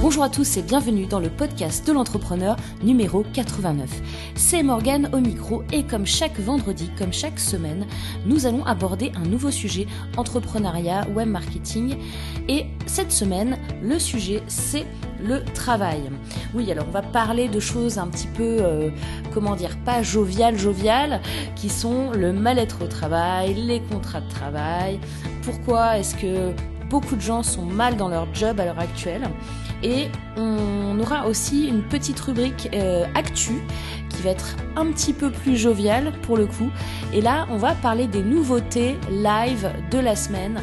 Bonjour à tous et bienvenue dans le podcast de l'entrepreneur numéro 89. C'est Morgane au micro et comme chaque vendredi, comme chaque semaine, nous allons aborder un nouveau sujet entrepreneuriat, web marketing et cette semaine, le sujet c'est le travail. Oui, alors on va parler de choses un petit peu, euh, comment dire, pas joviales, joviales, qui sont le mal-être au travail, les contrats de travail, pourquoi est-ce que beaucoup de gens sont mal dans leur job à l'heure actuelle? Et on aura aussi une petite rubrique euh, actu qui va être un petit peu plus joviale pour le coup. Et là, on va parler des nouveautés live de la semaine.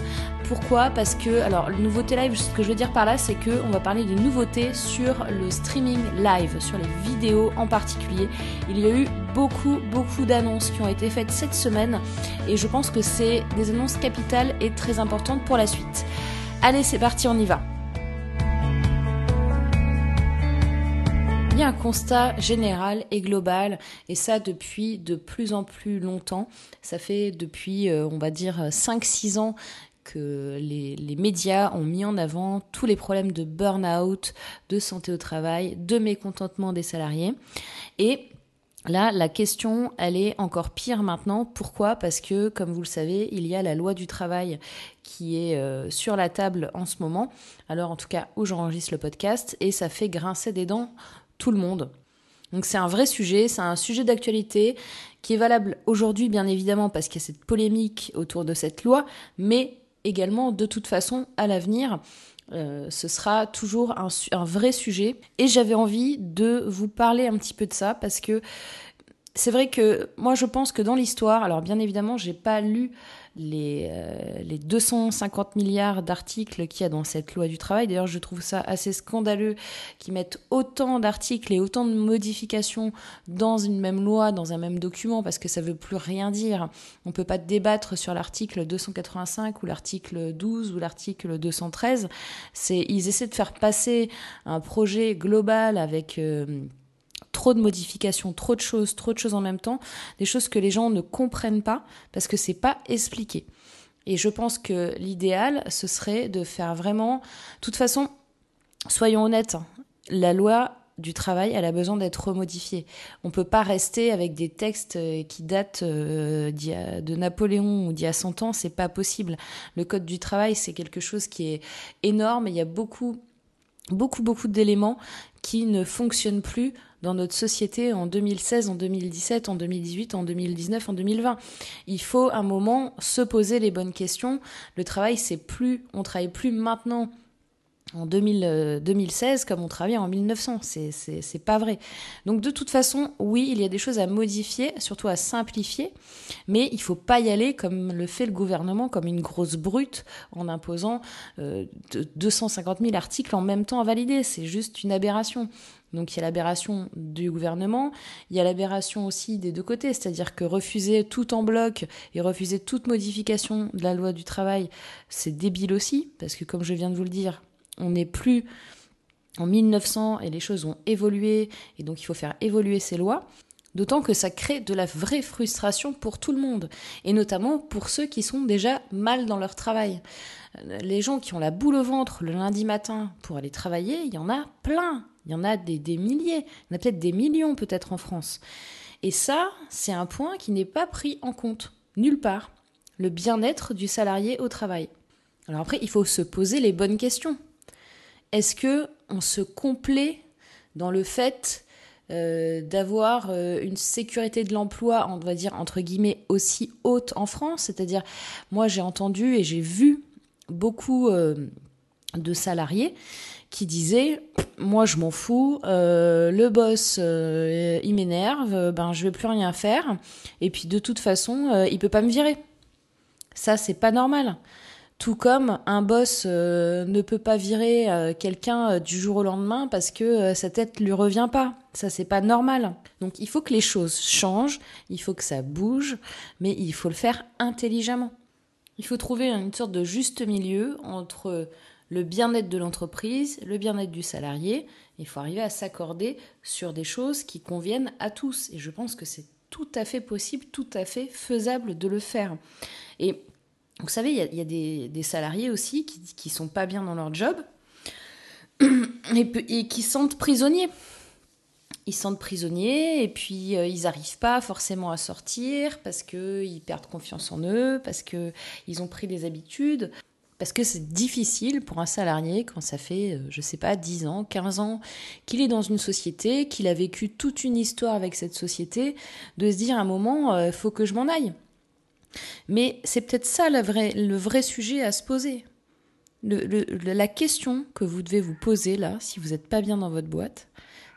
Pourquoi? Parce que, alors, le nouveauté live, ce que je veux dire par là, c'est que on va parler des nouveautés sur le streaming live, sur les vidéos en particulier. Il y a eu beaucoup, beaucoup d'annonces qui ont été faites cette semaine et je pense que c'est des annonces capitales et très importantes pour la suite. Allez, c'est parti, on y va. Il y a un constat général et global, et ça depuis de plus en plus longtemps. Ça fait depuis, euh, on va dire, 5-6 ans que les, médias ont mis en avant tous les problèmes de burn-out, de santé au travail, de mécontentement des salariés. Et Là, la question, elle est encore pire maintenant. Pourquoi? Parce que, comme vous le savez, il y a la loi du travail qui est euh, sur la table en ce moment. Alors, en tout cas, où j'enregistre le podcast, et ça fait grincer des dents tout le monde. Donc c'est un vrai sujet, c'est un sujet d'actualité qui est valable aujourd'hui bien évidemment parce qu'il y a cette polémique autour de cette loi, mais également de toute façon à l'avenir. Euh, ce sera toujours un, un vrai sujet et j'avais envie de vous parler un petit peu de ça parce que c'est vrai que moi je pense que dans l'histoire, alors bien évidemment j'ai pas lu les, euh, les 250 milliards d'articles qu'il y a dans cette loi du travail. D'ailleurs, je trouve ça assez scandaleux qu'ils mettent autant d'articles et autant de modifications dans une même loi, dans un même document, parce que ça veut plus rien dire. On peut pas débattre sur l'article 285 ou l'article 12 ou l'article 213. C'est, ils essaient de faire passer un projet global avec euh, trop de modifications, trop de choses, trop de choses en même temps, des choses que les gens ne comprennent pas parce que c'est pas expliqué. Et je pense que l'idéal, ce serait de faire vraiment. De toute façon, soyons honnêtes, la loi du travail, elle a besoin d'être remodifiée. On peut pas rester avec des textes euh, qui datent euh, de Napoléon ou d'il y a 100 ans, c'est pas possible. Le code du travail, c'est quelque chose qui est énorme. Il y a beaucoup, beaucoup, beaucoup d'éléments qui ne fonctionnent plus dans notre société en 2016, en 2017, en 2018, en 2019, en 2020. Il faut un moment se poser les bonnes questions. Le travail, c'est plus, on travaille plus maintenant en 2000, 2016 euh, comme on travaillait en 1900. C'est pas vrai. Donc de toute façon, oui, il y a des choses à modifier, surtout à simplifier, mais il faut pas y aller comme le fait le gouvernement, comme une grosse brute, en imposant euh, 250 000 articles en même temps à valider. C'est juste une aberration. Donc il y a l'aberration du gouvernement, il y a l'aberration aussi des deux côtés, c'est-à-dire que refuser tout en bloc et refuser toute modification de la loi du travail, c'est débile aussi, parce que comme je viens de vous le dire, on n'est plus en 1900 et les choses ont évolué, et donc il faut faire évoluer ces lois. D'autant que ça crée de la vraie frustration pour tout le monde, et notamment pour ceux qui sont déjà mal dans leur travail. Les gens qui ont la boule au ventre le lundi matin pour aller travailler, il y en a plein. Il y en a des, milliers, il y en a peut-être des millions peut-être en France. Et ça, c'est un point qui n'est pas pris en compte, nulle part. Le bien-être du salarié au travail. Alors après, il faut se poser les bonnes questions. Est-ce que on se complaît dans le fait euh, d'avoir euh, une sécurité de l'emploi, on va dire entre guillemets aussi haute en France, c'est-à-dire moi j'ai entendu et j'ai vu beaucoup euh, de salariés qui disaient moi je m'en fous, euh, le boss euh, il m'énerve, ben je vais plus rien faire et puis de toute façon euh, il peut pas me virer. Ça c'est pas normal. Tout comme un boss ne peut pas virer quelqu'un du jour au lendemain parce que sa tête lui revient pas. Ça c'est pas normal. Donc il faut que les choses changent, il faut que ça bouge, mais il faut le faire intelligemment. Il faut trouver une sorte de juste milieu entre le bien-être de l'entreprise, le bien-être du salarié. Il faut arriver à s'accorder sur des choses qui conviennent à tous. Et je pense que c'est tout à fait possible, tout à fait faisable de le faire. Et vous savez, il y a, des, salariés aussi qui ne sont pas bien dans leur job. et, qui sentent prisonniers. Ils sentent prisonniers et puis euh, ils n'arrivent pas forcément à sortir parce qu'ils perdent confiance en eux, parce qu'ils ont pris des habitudes. Parce que c'est difficile pour un salarié quand ça fait, euh, je sais pas, 10 ans, 15 ans qu'il est dans une société, qu'il a vécu toute une histoire avec cette société, de se dire à un moment, il euh, faut que je m'en aille. Mais c'est peut-être ça le vrai sujet à se poser. la question que vous devez vous poser là, si vous n'êtes pas bien dans votre boîte,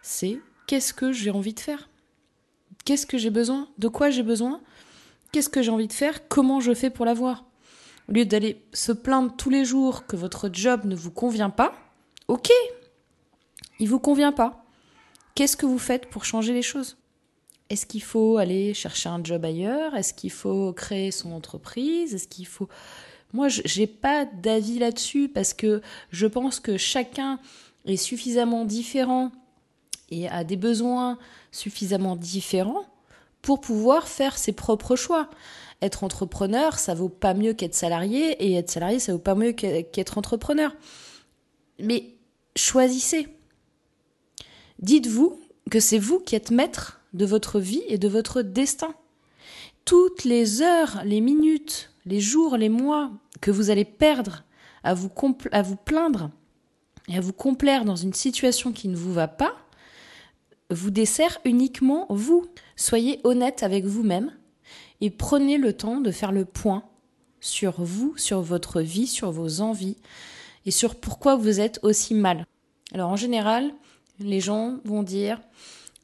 c'est qu'est-ce que j'ai envie de faire? Qu'est-ce que j'ai besoin? De quoi j'ai besoin? Qu'est-ce que j'ai envie de faire? Comment je fais pour l'avoir? Au lieu d'aller se plaindre tous les jours que votre job ne vous convient pas, ok, il vous convient pas. Qu'est-ce que vous faites pour changer les choses? Est-ce qu'il faut aller chercher un job ailleurs? Est-ce qu'il faut créer son entreprise? Est-ce qu'il faut Moi, j'ai pas d'avis là-dessus parce que je pense que chacun est suffisamment différent et a des besoins suffisamment différents pour pouvoir faire ses propres choix être entrepreneur, ça vaut pas mieux qu'être salarié, et être salarié, ça vaut pas mieux qu'être entrepreneur. Mais choisissez. Dites-vous que c'est vous qui êtes maître de votre vie et de votre destin. Toutes les heures, les minutes, les jours, les mois que vous allez perdre à vous, à vous plaindre et à vous complaire dans une situation qui ne vous va pas, vous dessert uniquement vous. Soyez honnête avec vous-même et prenez le temps de faire le point sur vous, sur votre vie, sur vos envies et sur pourquoi vous êtes aussi mal. Alors en général, les gens vont dire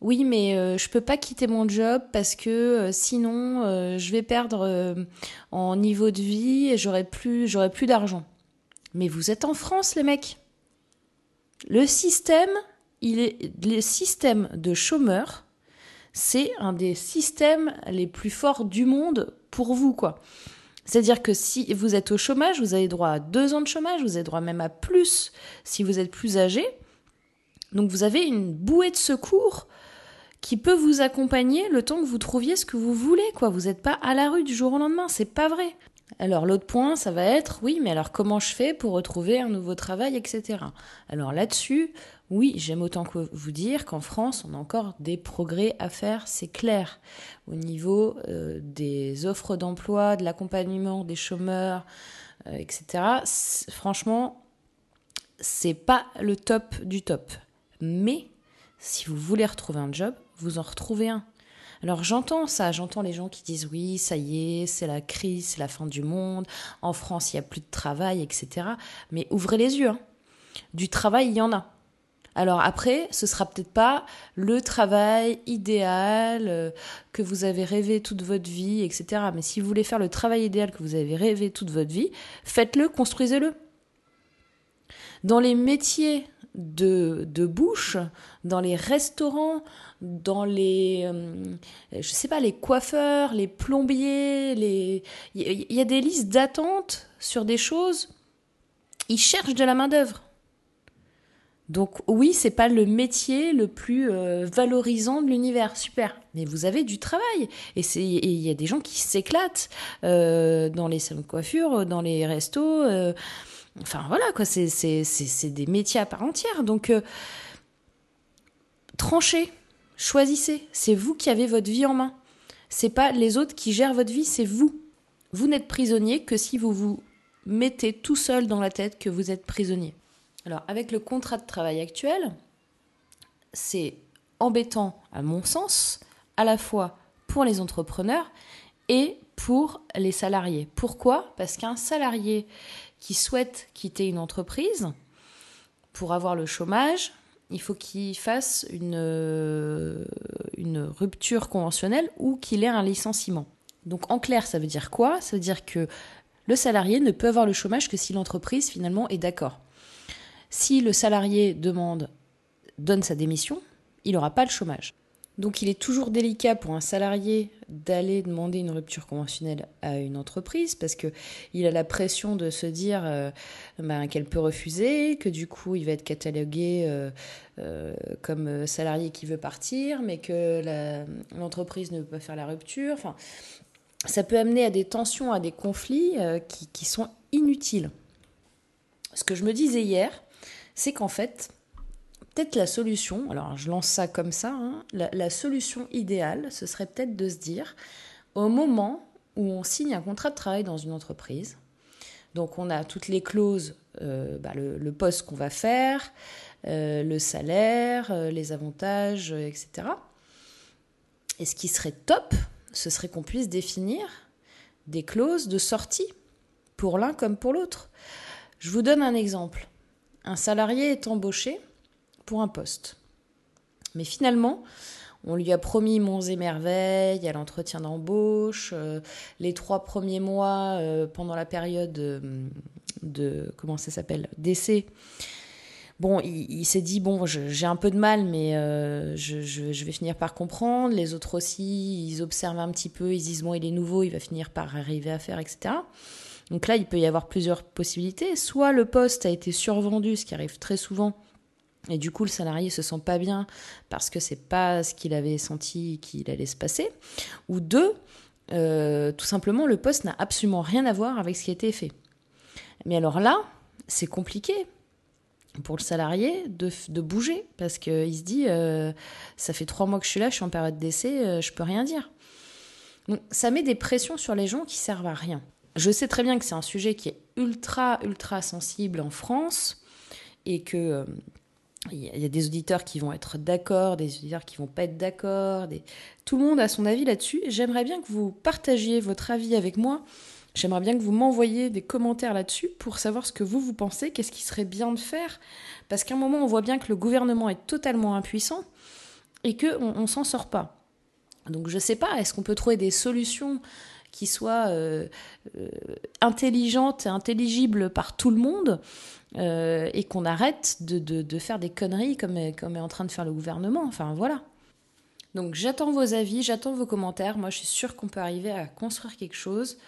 oui, mais euh, je peux pas quitter mon job parce que euh, sinon euh, je vais perdre en niveau de vie et j'aurai plus j'aurai plus d'argent. Mais vous êtes en France les mecs. Le système, il est le système de chômeurs c'est un des systèmes les plus forts du monde pour vous, quoi. C'est-à-dire que si vous êtes au chômage, vous avez droit à deux ans de chômage, vous avez droit même à plus si vous êtes plus âgé. Donc vous avez une bouée de secours qui peut vous accompagner le temps que vous trouviez ce que vous voulez, quoi. Vous n'êtes pas à la rue du jour au lendemain, c'est pas vrai. Alors l'autre point, ça va être, oui, mais alors comment je fais pour retrouver un nouveau travail, etc. Alors là-dessus, oui, j'aime autant que vous dire qu'en France, on a encore des progrès à faire, c'est clair, au niveau euh, des offres d'emploi, de l'accompagnement des chômeurs, euh, etc. Franchement, c'est pas le top du top. Mais si vous voulez retrouver un job, vous en retrouvez un. Alors j'entends ça, j'entends les gens qui disent oui, ça y est, c'est la crise, c'est la fin du monde, en France il n'y a plus de travail, etc. Mais ouvrez les yeux, hein. du travail il y en a. Alors après, ce sera peut-être pas le travail idéal euh, que vous avez rêvé toute votre vie, etc. Mais si vous voulez faire le travail idéal que vous avez rêvé toute votre vie, faites-le, construisez-le. Dans les métiers de, de bouche, dans les restaurants, dans les, euh, je sais pas, les coiffeurs, les plombiers, les, il y, a des listes d'attente sur des choses. Ils cherchent de la main d'œuvre. Donc oui, c'est pas le métier le plus euh, valorisant de l'univers, super. Mais vous avez du travail et il y a des gens qui s'éclatent euh, dans les salons de coiffure, dans les restos. Euh, enfin voilà quoi, c'est des métiers à part entière. Donc tranchez, choisissez. C'est vous qui avez votre vie en main. C'est pas les autres qui gèrent votre vie, c'est vous. Vous n'êtes prisonnier que si vous vous mettez tout seul dans la tête que vous êtes prisonnier. Alors, avec le contrat de travail actuel, c'est embêtant, à mon sens, à la fois pour les entrepreneurs et pour les salariés. Pourquoi? Parce qu'un salarié qui souhaite quitter une entreprise, pour avoir le chômage, il faut qu'il fasse une, une rupture conventionnelle ou qu'il ait un licenciement. Donc en clair, ça veut dire quoi? Ça veut dire que le salarié ne peut avoir le chômage que si l'entreprise finalement est d'accord. Si le salarié demande, donne sa démission, il n'aura pas le chômage. Donc il est toujours délicat pour un salarié d'aller demander une rupture conventionnelle à une entreprise parce que il a la pression de se dire euh, ben, qu'elle peut refuser, que du coup il va être catalogué euh, euh, comme salarié qui veut partir, mais que l'entreprise ne peut pas faire la rupture. Enfin, ça peut amener à des tensions, à des conflits qui sont inutiles. Ce que je me disais hier, c'est qu'en fait, peut-être la solution, alors je lance ça comme ça, hein, la, solution idéale, ce serait peut-être de se dire, au moment où on signe un contrat de travail dans une entreprise, donc on a toutes les clauses, euh, bah, le, poste qu'on va faire, euh, le salaire, euh, les avantages, etc. Et ce qui serait top, ce serait qu'on puisse définir des clauses de sortie pour l'un comme pour l'autre. Je vous donne un exemple. Un salarié est embauché pour un poste. Mais finalement, on lui a promis monts et merveilles à l'entretien d'embauche, euh, les trois premiers mois euh, pendant la période euh, de, comment ça s'appelle d'essai. Bon, il, s'est dit bon, j'ai un peu de mal, mais je, je, vais finir par comprendre. Les autres aussi, ils observent un petit peu, ils disent bon, il est nouveau, il va finir par arriver à faire, etc. Donc là, il peut y avoir plusieurs possibilités. Soit le poste a été survendu, ce qui arrive très souvent, et du coup, le salarié se sent pas bien parce que c'est pas ce qu'il avait senti qu'il allait se passer. Ou deux, euh, tout simplement, le poste n'a absolument rien à voir avec ce qui a été fait. Mais alors là, c'est compliqué pour le salarié de, bouger parce qu'il se dit euh, ça fait trois mois que je suis là, je suis en période d'essai, euh, je peux rien dire. Donc ça met des pressions sur les gens qui servent à rien. Je sais très bien que c'est un sujet qui est ultra ultra sensible en France et que il y a des auditeurs qui vont être d'accord, des auditeurs qui vont pas être d'accord. Tout le monde a son avis là-dessus. J'aimerais bien que vous partagiez votre avis avec moi. J'aimerais bien que vous m'envoyiez des commentaires là-dessus pour savoir ce que vous, vous pensez, qu'est-ce qui serait bien de faire. Parce qu'à un moment, on voit bien que le gouvernement est totalement impuissant et qu'on ne s'en sort pas. Donc je sais pas, est-ce qu'on peut trouver des solutions qui soient euh, euh, intelligentes et intelligibles par tout le monde euh, et qu'on arrête de, de, faire des conneries comme, comme est en train de faire le gouvernement. Enfin voilà. Donc j'attends vos avis, j'attends vos commentaires. Moi je suis sûre qu'on peut arriver à construire quelque chose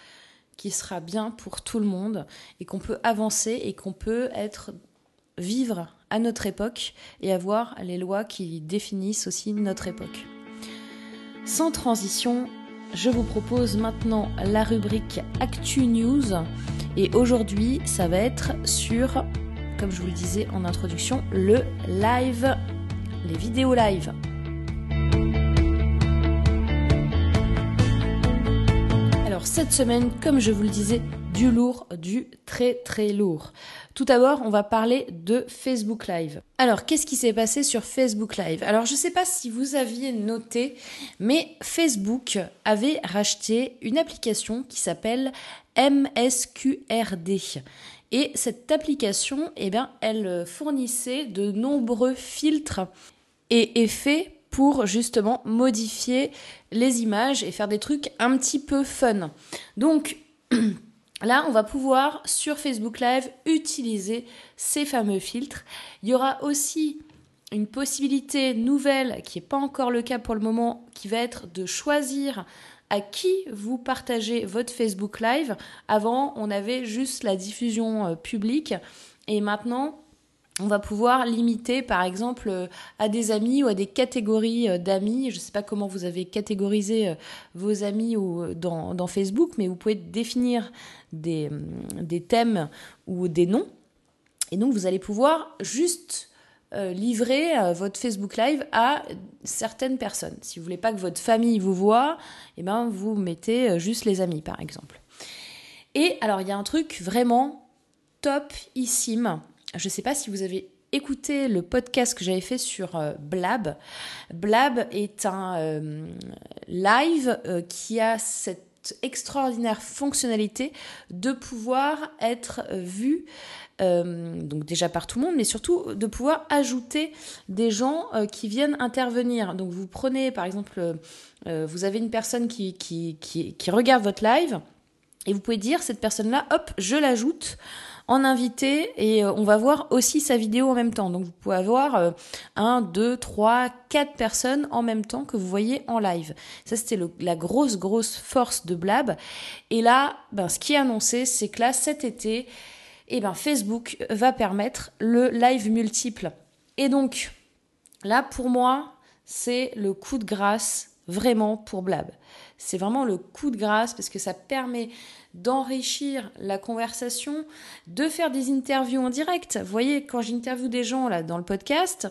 qui sera bien pour tout le monde et qu'on peut avancer et qu'on peut être vivre à notre époque et avoir les lois qui définissent aussi notre époque. Sans transition, je vous propose maintenant la rubrique Actu News et aujourd'hui, ça va être sur, comme je vous le disais en introduction, le live, les vidéos live. Cette semaine, comme je vous le disais, du lourd, du très très lourd. Tout d'abord, on va parler de Facebook Live. Alors, qu'est-ce qui s'est passé sur Facebook Live? Alors, je ne sais pas si vous aviez noté, mais Facebook avait racheté une application qui s'appelle MSQRD. Et cette application, eh bien, elle fournissait de nombreux filtres et effets justement modifier les images et faire des trucs un petit peu fun. Donc, Là, on va pouvoir sur Facebook Live utiliser ces fameux filtres. Il y aura aussi une possibilité nouvelle qui n'est pas encore le cas pour le moment, qui va être de choisir à qui vous partagez votre Facebook Live. Avant, on avait juste la diffusion euh, publique et maintenant, on va pouvoir limiter par exemple euh, à des amis ou à des catégories euh, d'amis. Je ne sais pas comment vous avez catégorisé vos amis dans, Facebook, mais vous pouvez définir des, des, thèmes ou des noms. Et donc vous allez pouvoir juste euh, livrer euh, votre Facebook Live à certaines personnes. Si vous voulez pas que votre famille vous voit, eh ben vous mettez euh, juste les amis par exemple. Et alors il y a un truc vraiment topissime. Je ne sais pas si vous avez écouté le podcast que j'avais fait sur Blab. Blab est un live qui a cette extraordinaire fonctionnalité de pouvoir être vu euh, donc déjà par tout le monde, mais surtout de pouvoir ajouter des gens euh, qui viennent intervenir. Donc vous prenez par exemple, euh, vous avez une personne qui, regarde votre live et vous pouvez dire cette personne-là, hop, je l'ajoute en invité et on va voir aussi sa vidéo en même temps. Donc vous pouvez avoir un, deux, trois, quatre personnes en même temps que vous voyez en live. Ça c'était la grosse grosse force de Blab. Et là, ben, ce qui est annoncé, c'est que là cet été, eh ben Facebook va permettre le live multiple. Et donc, là, pour moi, c'est le coup de grâce vraiment pour Blab. C'est vraiment le coup de grâce parce que ça permet d'enrichir la conversation, de faire des interviews en direct. Vous voyez, quand j'interviewe des gens là dans le podcast,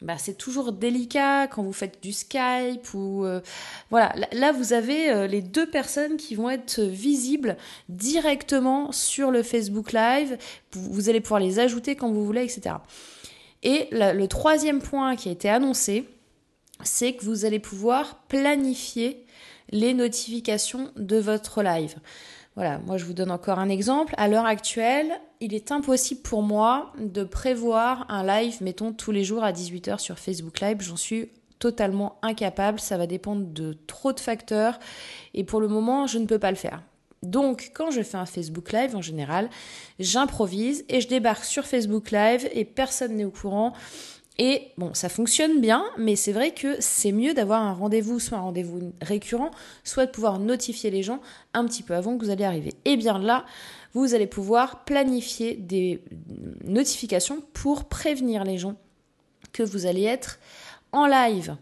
bah, c'est toujours délicat quand vous faites du Skype ou euh, voilà. Là, vous avez euh, les deux personnes qui vont être visibles directement sur le Facebook Live. Vous, allez pouvoir les ajouter quand vous voulez, etc. Et le troisième point qui a été annoncé, c'est que vous allez pouvoir planifier les notifications de votre live. Voilà, moi je vous donne encore un exemple. À l'heure actuelle, il est impossible pour moi de prévoir un live, mettons, tous les jours à 18h sur Facebook Live. J'en suis totalement incapable. Ça va dépendre de trop de facteurs. Et pour le moment, je ne peux pas le faire. Donc, quand je fais un Facebook Live, en général, j'improvise et je débarque sur Facebook Live et personne n'est au courant. Et bon, ça fonctionne bien, mais c'est vrai que c'est mieux d'avoir un rendez-vous, soit un rendez-vous récurrent, soit de pouvoir notifier les gens un petit peu avant que vous allez arriver. Et bien là, vous allez pouvoir planifier des notifications pour prévenir les gens que vous allez être en live.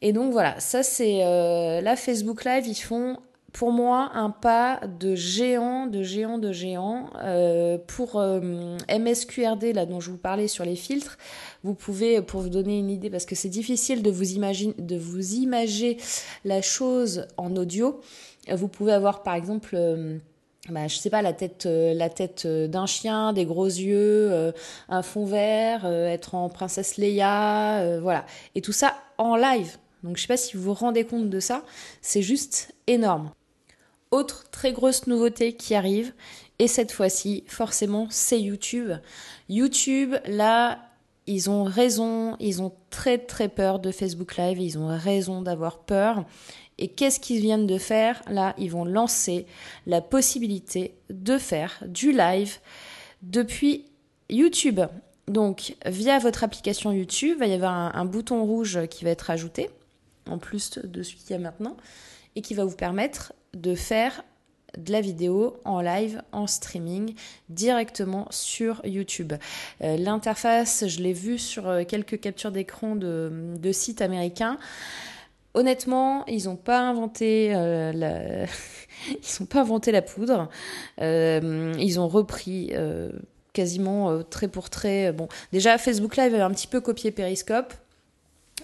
Et donc voilà, ça c'est euh, la Facebook Live, ils font pour moi un pas de géant, de géant, de géant. Euh, pour euh, MSQRD, là dont je vous parlais sur les filtres, vous pouvez, pour vous donner une idée, parce que c'est difficile de vous, imaginer, de vous imager la chose en audio, vous pouvez avoir par exemple... Euh, bah, je sais pas, la tête, la tête d'un chien, des gros yeux, un fond vert, être en princesse Leia, voilà. Et tout ça en live. Donc je sais pas si vous vous rendez compte de ça, c'est juste énorme. Autre très grosse nouveauté qui arrive, et cette fois-ci, forcément, c'est YouTube. YouTube, là, ils ont raison, ils ont très très peur de Facebook Live, ils ont raison d'avoir peur. Et qu'est-ce qu'ils viennent de faire? Là, ils vont lancer la possibilité de faire du live depuis YouTube. Donc, via votre application YouTube, il va y avoir un, bouton rouge qui va être ajouté, en plus de celui qu'il y a maintenant, et qui va vous permettre de faire de la vidéo en live, en streaming, directement sur YouTube. Euh, l'interface, je l'ai vue sur euh, quelques captures d'écran de, sites américains. Honnêtement, ils n'ont pas inventé euh, la... ils pas inventé la poudre. ils ont repris quasiment trait pour trait. Bon, déjà Facebook Live avait un petit peu copié Periscope.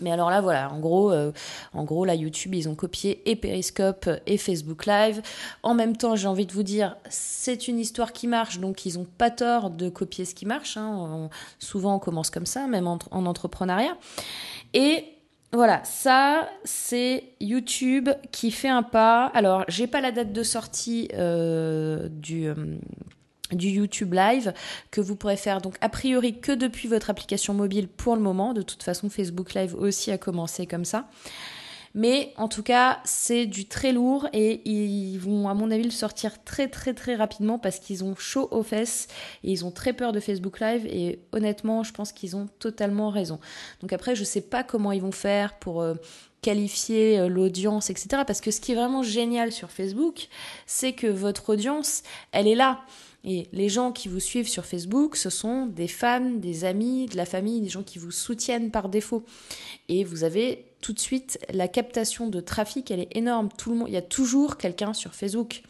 Mais alors là, voilà, en gros, euh, en gros, là, YouTube, ils ont copié et Periscope et Facebook Live. En même temps, j'ai envie de vous dire, c'est une histoire qui marche, donc ils n'ont pas tort de copier ce qui marche. Hein. souvent, on commence comme ça, même en, entrepreneuriat. Et voilà, ça, c'est YouTube qui fait un pas. Alors, j'ai pas la date de sortie euh, du, euh, du YouTube Live que vous pourrez faire donc a priori que depuis votre application mobile pour le moment. De toute façon, Facebook Live aussi a commencé comme ça. Mais en tout cas, c'est du très lourd et ils vont, à mon avis, le sortir très très très rapidement parce qu'ils ont chaud aux fesses et ils ont très peur de Facebook Live et honnêtement, je pense qu'ils ont totalement raison. Donc après, je sais pas comment ils vont faire pour euh, qualifier euh, l'audience, etc. Parce que ce qui est vraiment génial sur Facebook, c'est que votre audience, elle est là. Et les gens qui vous suivent sur Facebook, ce sont des fans, des amis, de la famille, des gens qui vous soutiennent par défaut. Et vous avez tout de suite la captation de trafic, elle est énorme. Tout le monde, il y a toujours quelqu'un sur Facebook.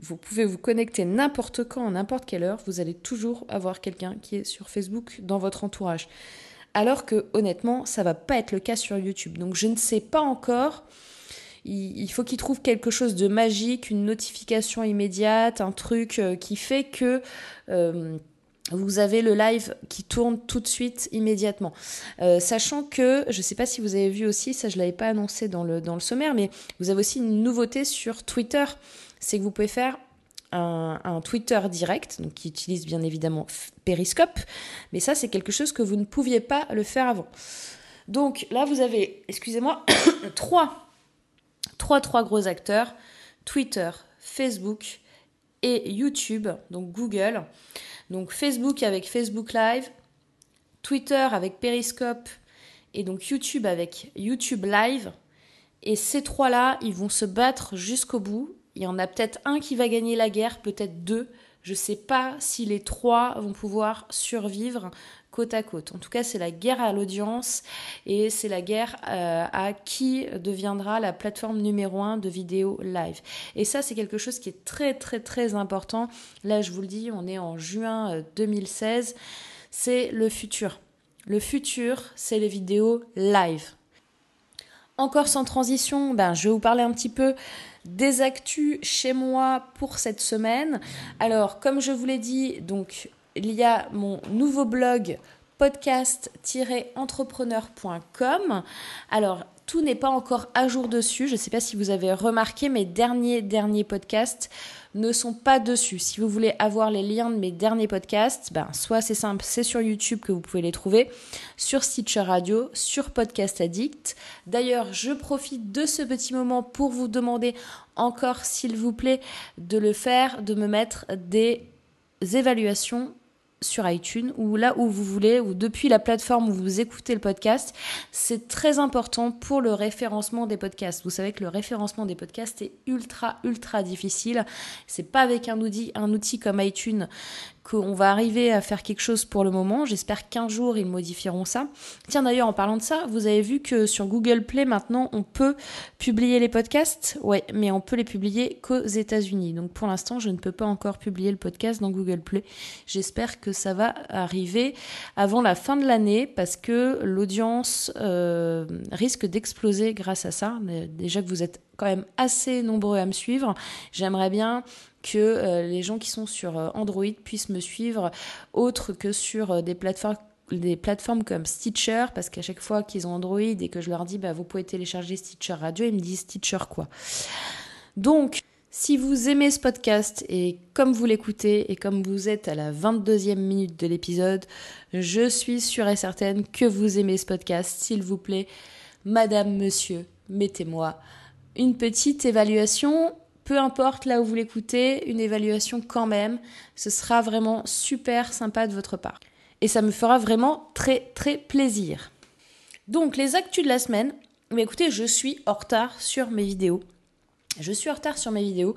Vous pouvez vous connecter n'importe quand, à n'importe quelle heure, vous allez toujours avoir quelqu'un qui est sur Facebook dans votre entourage. Alors que honnêtement, ça va pas être le cas sur YouTube. Donc je ne sais pas encore il, faut qu'il trouve quelque chose de magique, une notification immédiate, un truc euh, qui fait que euh, vous avez le live qui tourne tout de suite, immédiatement. Euh, sachant que, je ne sais pas si vous avez vu aussi, ça je ne l'avais pas annoncé dans le, dans le sommaire, mais vous avez aussi une nouveauté sur Twitter. C'est que vous pouvez faire un, Twitter direct, donc qui utilise bien évidemment Periscope, mais ça c'est quelque chose que vous ne pouviez pas le faire avant. Donc là vous avez, excusez-moi, trois trois, trois gros acteurs, Twitter, Facebook et YouTube, donc Google. Donc Facebook avec Facebook Live, Twitter avec Periscope et donc YouTube avec YouTube Live. Et ces trois-là, ils vont se battre jusqu'au bout. Il y en a peut-être un qui va gagner la guerre, peut-être deux, Je ne sais pas si les trois vont pouvoir survivre côte à côte. En tout cas, c'est la guerre à l'audience et c'est la guerre euh, à qui deviendra la plateforme numéro un de vidéo live. Et ça, c'est quelque chose qui est très très très important. Là, je vous le dis, on est en juin 2016. Euh, c'est le futur. Le futur, c'est les vidéos live. Encore sans transition, ben, je vais vous parler un petit peu des actus chez moi pour cette semaine. Alors, comme je vous l'ai dit, donc il y a mon nouveau blog podcast-entrepreneur.com. Alors, tout n'est pas encore à jour dessus. Je ne sais pas si vous avez remarqué, mes derniers, derniers podcasts ne sont pas dessus. Si vous voulez avoir les liens de mes derniers podcasts, ben, soit c'est simple, c'est sur YouTube que vous pouvez les trouver, sur Stitcher Radio, sur Podcast Addict. D'ailleurs, je profite de ce petit moment pour vous demander encore, s'il vous plaît, de le faire, de me mettre des évaluations sur iTunes ou là où vous voulez ou depuis la plateforme où vous écoutez le podcast. C'est très important pour le référencement des podcasts. Vous savez que le référencement des podcasts est ultra ultra difficile. C'est pas avec un outil un outil comme iTunes qu'on va arriver à faire quelque chose pour le moment. J'espère qu'un jour ils modifieront ça. Tiens d'ailleurs en parlant de ça, vous avez vu que sur Google Play maintenant on peut publier les podcasts? Ouais, mais on peut les publier qu'aux États-Unis. Donc pour l'instant, je ne peux pas encore publier le podcast dans Google Play. J'espère que ça va arriver avant la fin de l'année parce que l'audience euh, risque d'exploser grâce à ça. Déjà que vous êtes quand même assez nombreux à me suivre. J'aimerais bien que euh, les gens qui sont sur euh, Android puissent me suivre autre que sur euh, des plateformes comme Stitcher, parce qu'à chaque fois qu'ils ont Android et que je leur dis bah, vous pouvez télécharger Stitcher Radio, ils me disent Stitcher quoi. Donc, si vous aimez ce podcast et comme vous l'écoutez et comme vous êtes à la 22e minute de l'épisode, je suis sûre et certaine que vous aimez ce podcast. S'il vous plaît, madame, monsieur, mettez-moi une petite évaluation peu importe là où vous l'écoutez, une évaluation quand même. Ce sera vraiment super sympa de votre part. Et ça me fera vraiment très très plaisir. Donc les actus de la semaine, mais écoutez, je suis en retard sur mes vidéos. Je suis en retard sur mes vidéos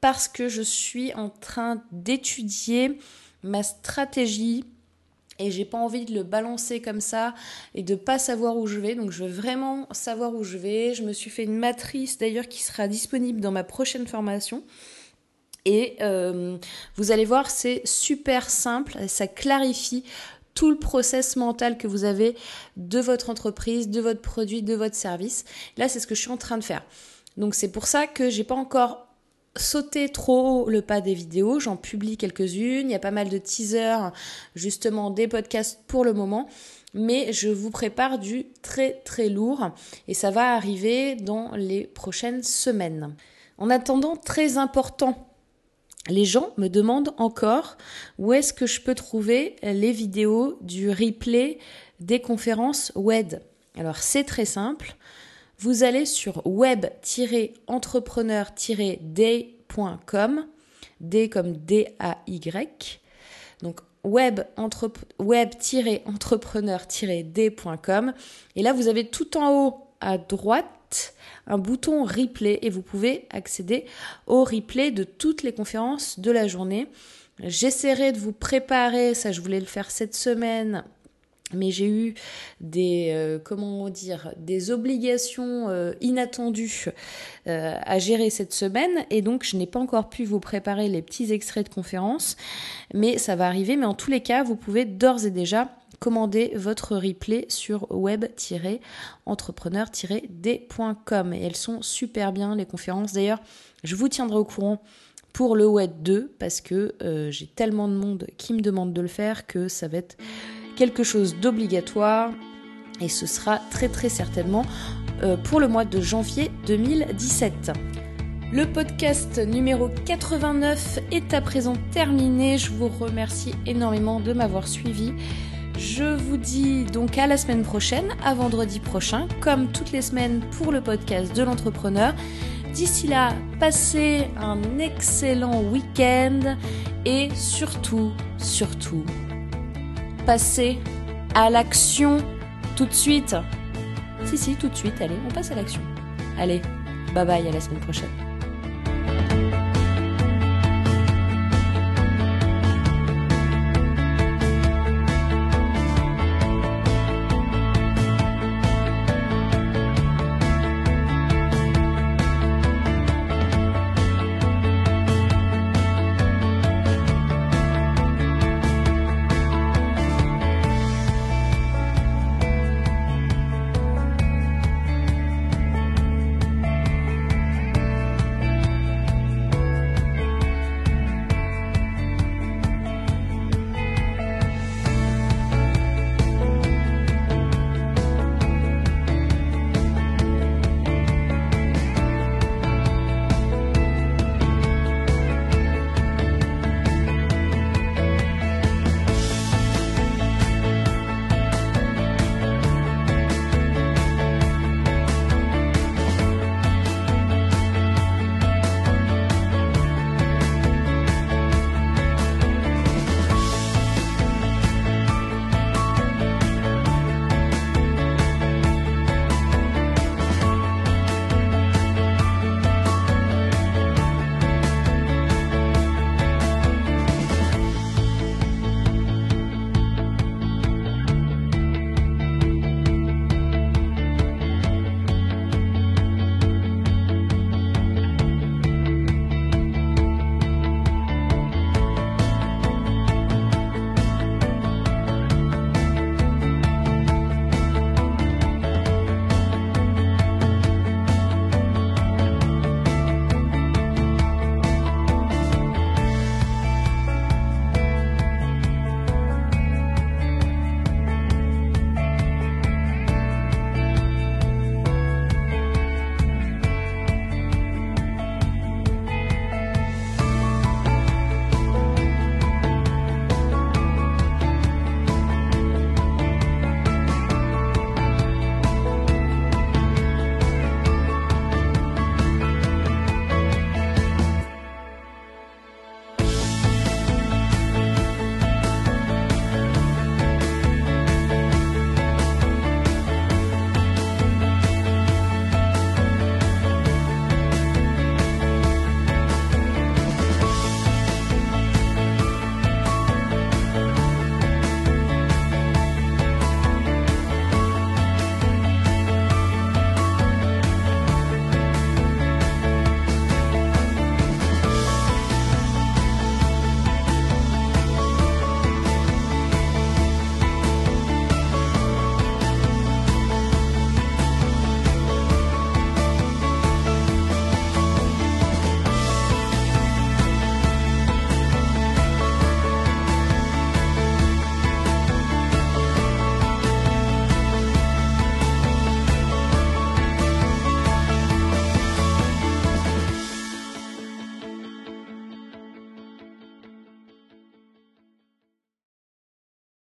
parce que je suis en train d'étudier ma stratégie et j'ai pas envie de le balancer comme ça et de pas savoir où je vais. Donc je veux vraiment savoir où je vais. Je me suis fait une matrice d'ailleurs qui sera disponible dans ma prochaine formation. Et euh, vous allez voir, c'est super simple, ça clarifie tout le process mental que vous avez de votre entreprise, de votre produit, de votre service. Là, c'est ce que je suis en train de faire. Donc c'est pour ça que j'ai pas encore sauter trop le pas des vidéos, j'en publie quelques-unes, il y a pas mal de teasers, justement des podcasts pour le moment, mais je vous prépare du très très lourd. Et ça va arriver dans les prochaines semaines. En attendant, très important, les gens me demandent encore où est-ce que je peux trouver les vidéos du replay des conférences web. Alors c'est très simple vous allez sur web-entrepreneur-day.com, D comme D-A-Y, donc web-entrepreneur-day.com, et là vous avez tout en haut à droite un bouton replay et vous pouvez accéder au replay de toutes les conférences de la journée. J'essaierai de vous préparer, ça je voulais le faire cette semaine, mais j'ai eu des euh, comment dire des obligations euh, inattendues euh, à gérer cette semaine. Et donc je n'ai pas encore pu vous préparer les petits extraits de conférence mais ça va arriver. Mais en tous les cas vous pouvez d'ores et déjà commander votre replay sur web-entrepreneur-d.com et elles sont super bien les conférences. D'ailleurs je vous tiendrai au courant pour le web 2 parce que j'ai tellement de monde qui me demande de le faire que ça va être quelque chose d'obligatoire et ce sera très très certainement euh, pour le mois de janvier 2017. Le podcast numéro 89 est à présent terminé. Je vous remercie énormément de m'avoir suivi. Je vous dis donc à la semaine prochaine, à vendredi prochain, comme toutes les semaines pour le podcast de l'entrepreneur. D'ici là, passez un excellent week-end et surtout, surtout, passer à l'action tout de suite. Si, si, tout de suite, allez, on passe à l'action. Allez, bye bye, à la semaine prochaine.